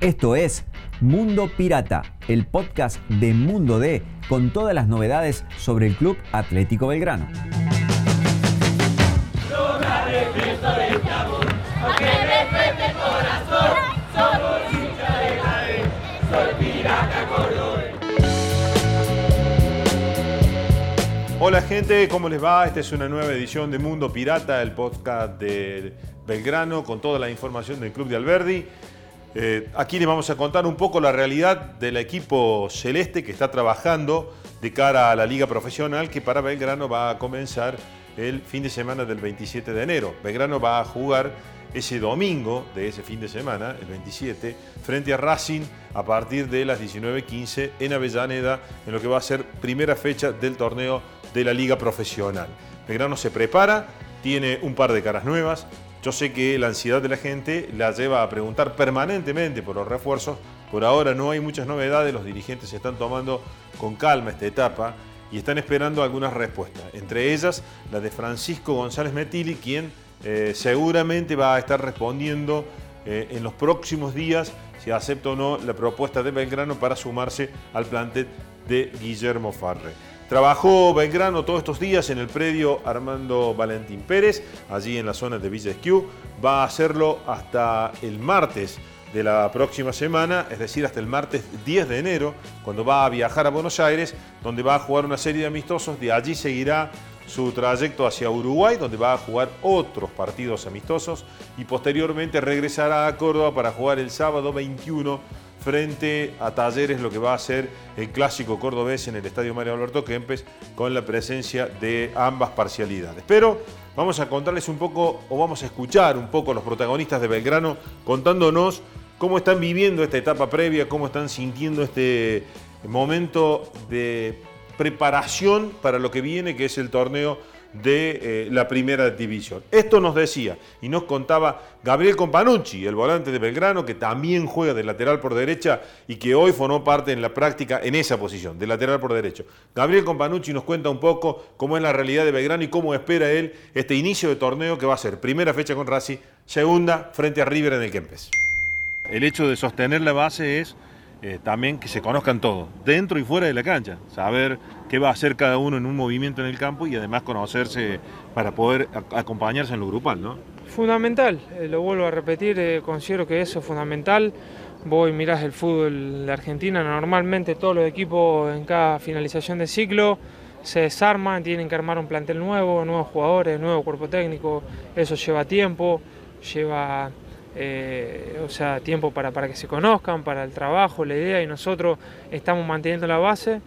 Esto es Mundo Pirata, el podcast de Mundo D con todas las novedades sobre el Club Atlético Belgrano. Hola gente, ¿cómo les va? Esta es una nueva edición de Mundo Pirata, el podcast de Belgrano con toda la información del Club de Alberdi. Eh, aquí les vamos a contar un poco la realidad del equipo celeste que está trabajando de cara a la liga profesional que para Belgrano va a comenzar el fin de semana del 27 de enero. Belgrano va a jugar ese domingo de ese fin de semana, el 27, frente a Racing a partir de las 19.15 en Avellaneda, en lo que va a ser primera fecha del torneo de la liga profesional. Belgrano se prepara, tiene un par de caras nuevas. Yo sé que la ansiedad de la gente la lleva a preguntar permanentemente por los refuerzos. Por ahora no hay muchas novedades, los dirigentes se están tomando con calma esta etapa y están esperando algunas respuestas. Entre ellas la de Francisco González Metili, quien eh, seguramente va a estar respondiendo eh, en los próximos días si acepta o no la propuesta de Belgrano para sumarse al plantel de Guillermo Farre. Trabajó Belgrano todos estos días en el predio Armando Valentín Pérez, allí en la zona de Villa Esquiú. Va a hacerlo hasta el martes de la próxima semana, es decir, hasta el martes 10 de enero, cuando va a viajar a Buenos Aires, donde va a jugar una serie de amistosos. De allí seguirá su trayecto hacia Uruguay, donde va a jugar otros partidos amistosos y posteriormente regresará a Córdoba para jugar el sábado 21 frente a Talleres, lo que va a ser el clásico cordobés en el Estadio Mario Alberto Kempes, con la presencia de ambas parcialidades. Pero vamos a contarles un poco, o vamos a escuchar un poco a los protagonistas de Belgrano contándonos cómo están viviendo esta etapa previa, cómo están sintiendo este momento de preparación para lo que viene, que es el torneo de eh, la primera división. Esto nos decía y nos contaba Gabriel Companucci, el volante de Belgrano, que también juega de lateral por derecha y que hoy formó parte en la práctica en esa posición, de lateral por derecho. Gabriel Companucci nos cuenta un poco cómo es la realidad de Belgrano y cómo espera él este inicio de torneo que va a ser primera fecha con Racing, segunda frente a River en el Kempes. El hecho de sostener la base es eh, también que se conozcan todos, dentro y fuera de la cancha, saber qué va a hacer cada uno en un movimiento en el campo y además conocerse para poder acompañarse en lo grupal, ¿no? Fundamental, eh, lo vuelvo a repetir, eh, considero que eso es fundamental. Vos mirás el fútbol de Argentina, normalmente todos los equipos en cada finalización de ciclo se desarman, tienen que armar un plantel nuevo, nuevos jugadores, nuevo cuerpo técnico, eso lleva tiempo, lleva eh, o sea, tiempo para, para que se conozcan, para el trabajo, la idea, y nosotros estamos manteniendo la base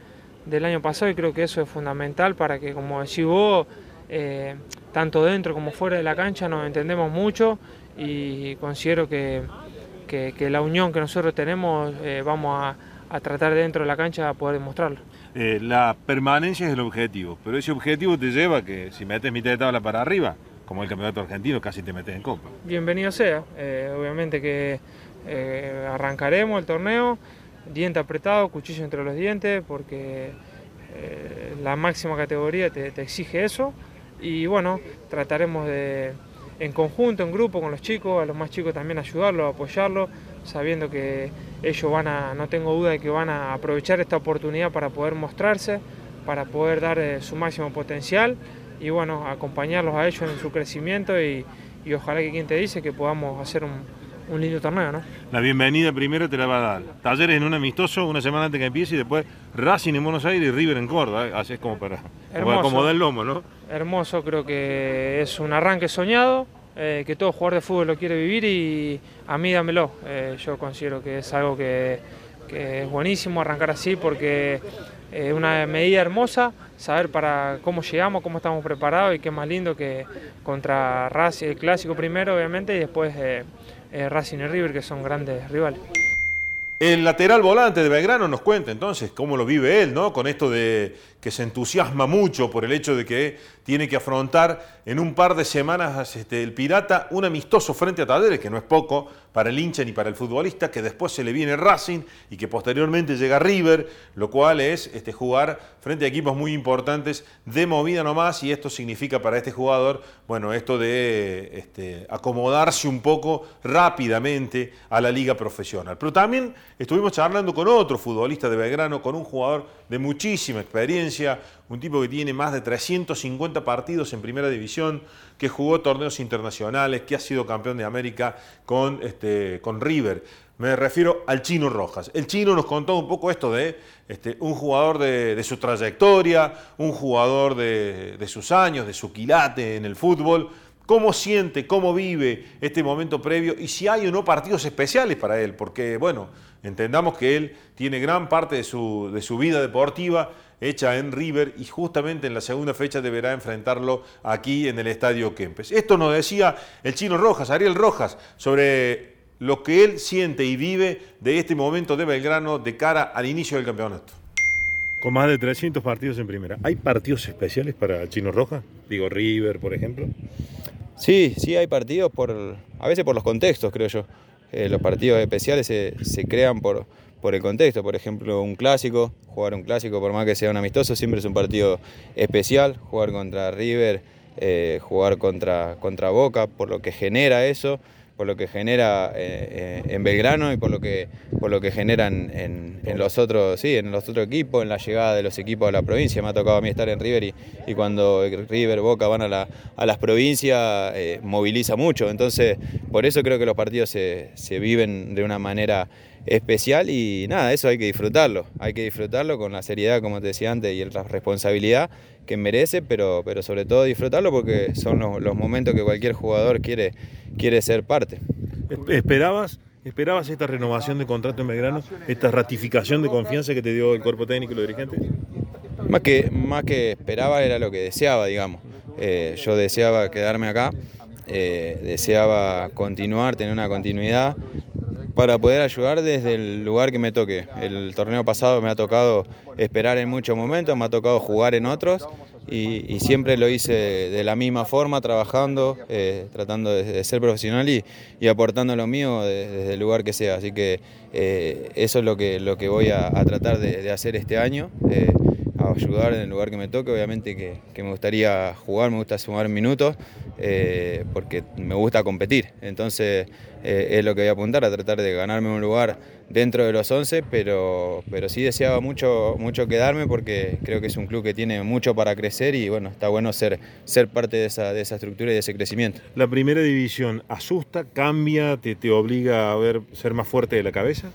del año pasado y creo que eso es fundamental para que, como decís vos, eh, tanto dentro como fuera de la cancha nos entendemos mucho y considero que, que, la unión que nosotros tenemos eh, vamos a, a, tratar dentro de la cancha a poder demostrarlo. la permanencia es el objetivo, pero ese objetivo te lleva que si metes mitad de tabla para arriba, como el campeonato argentino, casi te metes en copa. Bienvenido sea, eh, obviamente que eh, arrancaremos el torneo, diente apretado, cuchillo entre los dientes, porque eh, la máxima categoría te, exige eso. Y bueno, trataremos de, en conjunto, en grupo con los chicos, a los más chicos también ayudarlos, apoyarlos, sabiendo que ellos van a, no tengo duda de que van a aprovechar esta oportunidad para poder mostrarse, para poder dar su máximo potencial y bueno, acompañarlos a ellos en su crecimiento y, ojalá que quien te dice que podamos hacer un, lindo torneo, ¿no? La bienvenida primero te la va a dar. Talleres en un amistoso una semana antes que empiece y después Racing en Buenos Aires y River en Córdoba. ¿eh? Así es como para, acomodar el lomo, ¿no? Hermoso, creo que es un arranque soñado, eh, que todo jugador de fútbol lo quiere vivir y a mí dámelo. Eh, yo considero que es algo que, es buenísimo arrancar así porque es una medida hermosa saber para cómo llegamos, cómo estamos preparados y qué más lindo que contra Racing, el clásico primero obviamente y después eh, eh, Racing y River que son grandes rivales. El lateral volante de Belgrano nos cuenta entonces cómo lo vive él, ¿no? Con esto de que se entusiasma mucho por el hecho de que tiene que afrontar en un par de semanas este, el Pirata un amistoso frente a Talleres, que no es poco para el hincha ni para el futbolista, que después se le viene Racing y que posteriormente llega River, lo cual es este, jugar frente a equipos muy importantes de movida nomás y esto significa para este jugador, bueno, esto de este, acomodarse un poco rápidamente a la liga profesional. Pero también estuvimos charlando con otro futbolista de Belgrano, con un jugador de muchísima experiencia, un tipo que tiene más de 350 partidos en primera división, que jugó torneos internacionales, que ha sido campeón de América con, este, con River. Me refiero al Chino Rojas. El Chino nos contó un poco esto de este, un jugador de, su trayectoria, un jugador de, de sus años, de su quilate en el fútbol, cómo siente, cómo vive este momento previo y si hay o no partidos especiales para él, porque bueno, Entendamos que él tiene gran parte de su, de su vida deportiva hecha en River y justamente en la segunda fecha deberá enfrentarlo aquí en el Estadio Kempes. Esto nos decía el chino Rojas, Ariel Rojas, sobre lo que él siente y vive de este momento de Belgrano de cara al inicio del campeonato. Con más de 300 partidos en primera. ¿Hay partidos especiales para chino Rojas? Digo, River, por ejemplo. Sí, sí hay partidos, por, a veces por los contextos, creo yo. Eh, los partidos especiales se, crean por, por el contexto. Por ejemplo, un clásico, jugar un clásico, por más que sea un amistoso, siempre es un partido especial. Jugar contra River, eh, jugar contra, contra Boca, por lo que genera eso por lo que genera eh, eh, en Belgrano y por lo que, por lo que generan en, los otros, sí, en los otros equipos, en la llegada de los equipos a la provincia. Me ha tocado a mí estar en River y, cuando River, Boca van a, la, a las provincias, eh, moviliza mucho. Entonces, por eso creo que los partidos se, se viven de una manera especial y nada, eso hay que disfrutarlo, hay que disfrutarlo con la seriedad, como te decía antes, y la responsabilidad que merece, pero, pero sobre todo disfrutarlo porque son los, momentos que cualquier jugador quiere, quiere ser parte. ¿Esperabas, ¿Esperabas esta renovación de contrato en Belgrano, esta ratificación de confianza que te dio el cuerpo técnico y los dirigentes? Más que, más que esperaba era lo que deseaba, digamos. Eh, yo deseaba quedarme acá, eh, deseaba continuar, tener una continuidad para poder ayudar desde el lugar que me toque. El torneo pasado me ha tocado esperar en muchos momentos, me ha tocado jugar en otros y, siempre lo hice de la misma forma, trabajando, eh, tratando de, ser profesional y, aportando lo mío desde el lugar que sea. Así que eh, eso es lo que, lo que voy a, tratar de, hacer este año. Eh, ayudar en el lugar que me toque, obviamente que, me gustaría jugar, me gusta sumar minutos, eh, porque me gusta competir. Entonces eh, es lo que voy a apuntar, a tratar de ganarme un lugar dentro de los 11, pero, pero sí deseaba mucho, mucho quedarme porque creo que es un club que tiene mucho para crecer y bueno, está bueno ser, ser parte de esa, de esa estructura y de ese crecimiento. ¿La primera división asusta, cambia, te, te obliga a ver, ser más fuerte de la cabeza?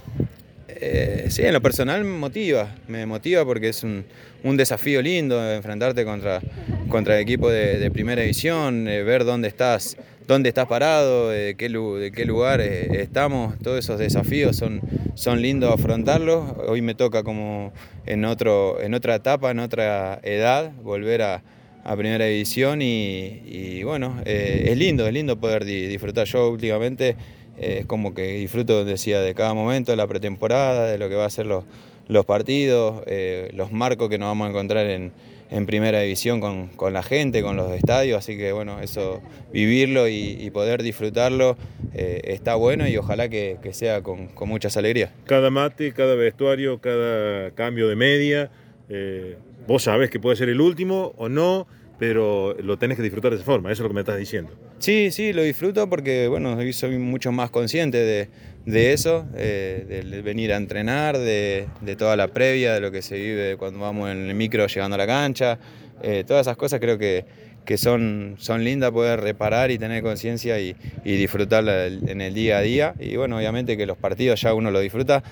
Eh, sí, en lo personal me motiva, me motiva porque es un, desafío lindo enfrentarte contra, contra el equipo de, primera división, eh, ver dónde estás, dónde estás parado, de qué, de qué lugar eh, estamos, todos esos desafíos son, son lindos afrontarlos. Hoy me toca como en, otro, en otra etapa, en otra edad, volver a, primera división y, bueno, es lindo, es lindo poder disfrutar. Yo últimamente es como que disfruto, decía, de cada momento, de la pretemporada, de lo que va a ser los, partidos, eh, los marcos que nos vamos a encontrar en, primera división con, la gente, con los estadios, así que bueno, eso, vivirlo y, poder disfrutarlo eh, está bueno y ojalá que, sea con, muchas alegrías. Cada mate, cada vestuario, cada cambio de media, eh, vos sabés que puede ser el último o no, pero lo tenés que disfrutar de esa forma, eso es lo que me estás diciendo. Sí, sí, lo disfruto porque, bueno, soy mucho más consciente de, eso, eh, de venir a entrenar, de, toda la previa, de lo que se vive cuando vamos en el micro llegando a la cancha, eh, todas esas cosas creo que, que son, son lindas poder reparar y tener conciencia y, y disfrutarla en el día a día. Y bueno, obviamente que los partidos ya uno lo disfruta,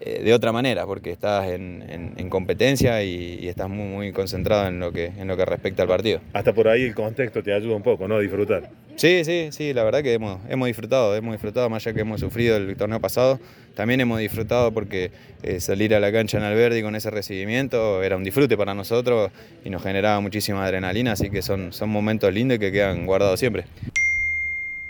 eh, de otra manera, porque estás en, competencia y, estás muy, muy concentrado en lo, que, en lo que respecta al partido. Hasta por ahí el contexto te ayuda un poco, ¿no? A disfrutar. Sí, sí, sí, la verdad que hemos, hemos disfrutado, hemos disfrutado más allá que hemos sufrido el torneo pasado, también hemos disfrutado porque eh, salir a la cancha en Alberdi con ese recibimiento era un disfrute para nosotros y nos generaba muchísima adrenalina, así que son, son momentos lindos que quedan guardados siempre.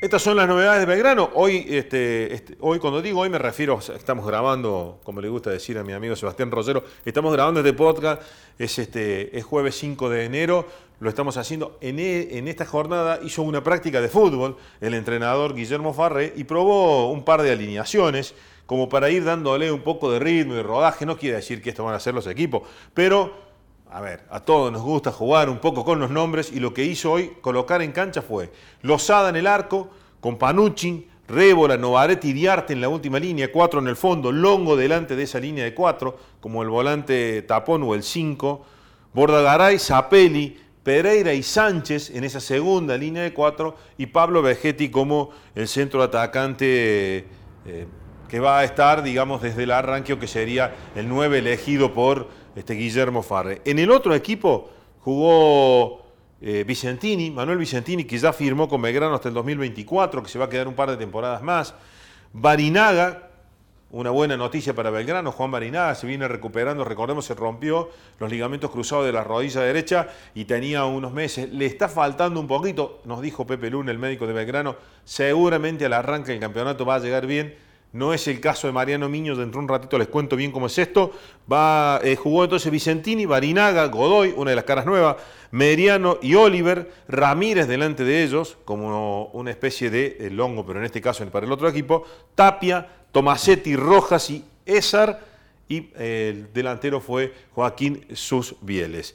Estas son las novedades de Belgrano. Hoy, este, este, hoy cuando digo hoy me refiero, estamos grabando, como le gusta decir a mi amigo Sebastián Rosero, estamos grabando este podcast, es, este, es jueves 5 de enero, lo estamos haciendo. En, e, en esta jornada hizo una práctica de fútbol el entrenador Guillermo Farré y probó un par de alineaciones como para ir dándole un poco de ritmo y rodaje. No quiere decir que esto van a ser los equipos, pero a ver, a todos nos gusta jugar un poco con los nombres y lo que hizo hoy colocar en cancha fue Lozada en el arco, con Panucci, Rébola, Novaretti y Diarte en la última línea, cuatro en el fondo, Longo delante de esa línea de cuatro, como el volante tapón o el cinco, Bordagaray, Zapelli, Pereira y Sánchez en esa segunda línea de cuatro y Pablo Vegetti como el centro atacante eh, que va a estar, digamos, desde el arranque o que sería el nueve elegido por este, Guillermo Farre. En el otro equipo jugó eh, Vicentini, Manuel Vicentini, que ya firmó con Belgrano hasta el 2024, que se va a quedar un par de temporadas más. Barinaga, una buena noticia para Belgrano, Juan Barinaga se viene recuperando, recordemos, se rompió los ligamentos cruzados de la rodilla derecha y tenía unos meses. Le está faltando un poquito, nos dijo Pepe Luna, el médico de Belgrano, seguramente al arranque del campeonato va a llegar bien no es el caso de Mariano Miño, dentro de un ratito les cuento bien cómo es esto. Va, eh, jugó entonces Vicentini, Barinaga, Godoy, una de las caras nuevas, Meriano y Oliver, Ramírez delante de ellos, como una especie de eh, longo, pero en este caso para el otro equipo, Tapia, Tomasetti, Rojas y Esar, y eh, el delantero fue Joaquín Sus Bieles.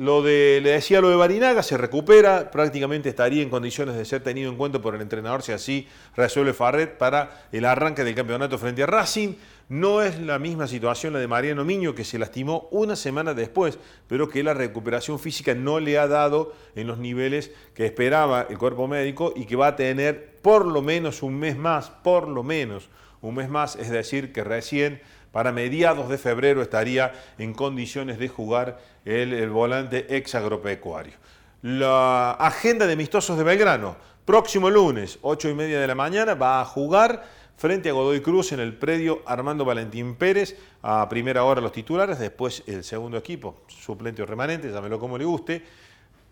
Lo de, le decía lo de Barinaga, se recupera, prácticamente estaría en condiciones de ser tenido en cuenta por el entrenador si así resuelve Farret para el arranque del campeonato frente a Racing. No es la misma situación la de Mariano Miño, que se lastimó una semana después, pero que la recuperación física no le ha dado en los niveles que esperaba el cuerpo médico y que va a tener por lo menos un mes más, por lo menos un mes más, es decir, que recién para mediados de febrero estaría en condiciones de jugar el, volante ex agropecuario. La agenda de amistosos de Belgrano, próximo lunes, 8 y media de la mañana, va a jugar frente a Godoy Cruz en el predio Armando Valentín Pérez, a primera hora los titulares, después el segundo equipo, suplente o remanente, llámelo como le guste,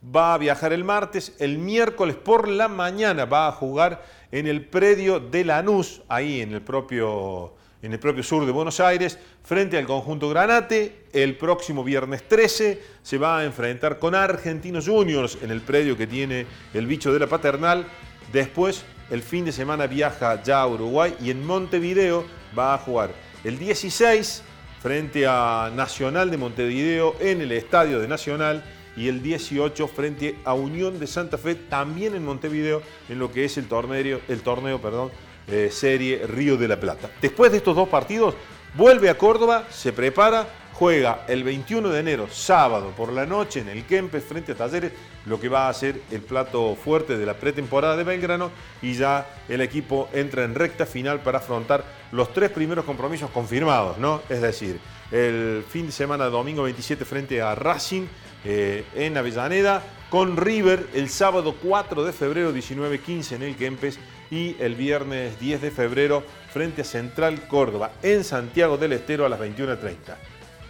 va a viajar el martes, el miércoles por la mañana va a jugar en el predio de Lanús, ahí en el propio en el propio sur de Buenos Aires, frente al conjunto Granate. El próximo viernes 13 se va a enfrentar con Argentinos Juniors en el predio que tiene el bicho de la paternal. Después, el fin de semana viaja ya a Uruguay y en Montevideo va a jugar el 16 frente a Nacional de Montevideo en el Estadio de Nacional y el 18 frente a Unión de Santa Fe también en Montevideo en lo que es el torneo, el torneo perdón, eh, serie Río de la Plata. Después de estos dos partidos, vuelve a Córdoba, se prepara, juega el 21 de enero, sábado por la noche en el Kempes frente a Talleres, lo que va a ser el plato fuerte de la pretemporada de Belgrano y ya el equipo entra en recta final para afrontar los tres primeros compromisos confirmados, ¿no? Es decir, el fin de semana domingo 27 frente a Racing eh, en Avellaneda, con River el sábado 4 de febrero 19-15 en el Kempes y el viernes 10 de febrero frente a Central Córdoba en Santiago del Estero a las 21.30.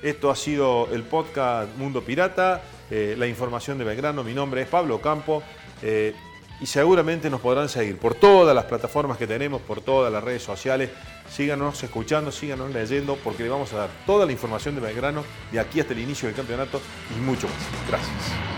Esto ha sido el podcast Mundo Pirata, eh, la información de Belgrano. Mi nombre es Pablo Campo eh, y seguramente nos podrán seguir por todas las plataformas que tenemos, por todas las redes sociales. Síganos escuchando, síganos leyendo, porque le vamos a dar toda la información de Belgrano de aquí hasta el inicio del campeonato y mucho más. Gracias.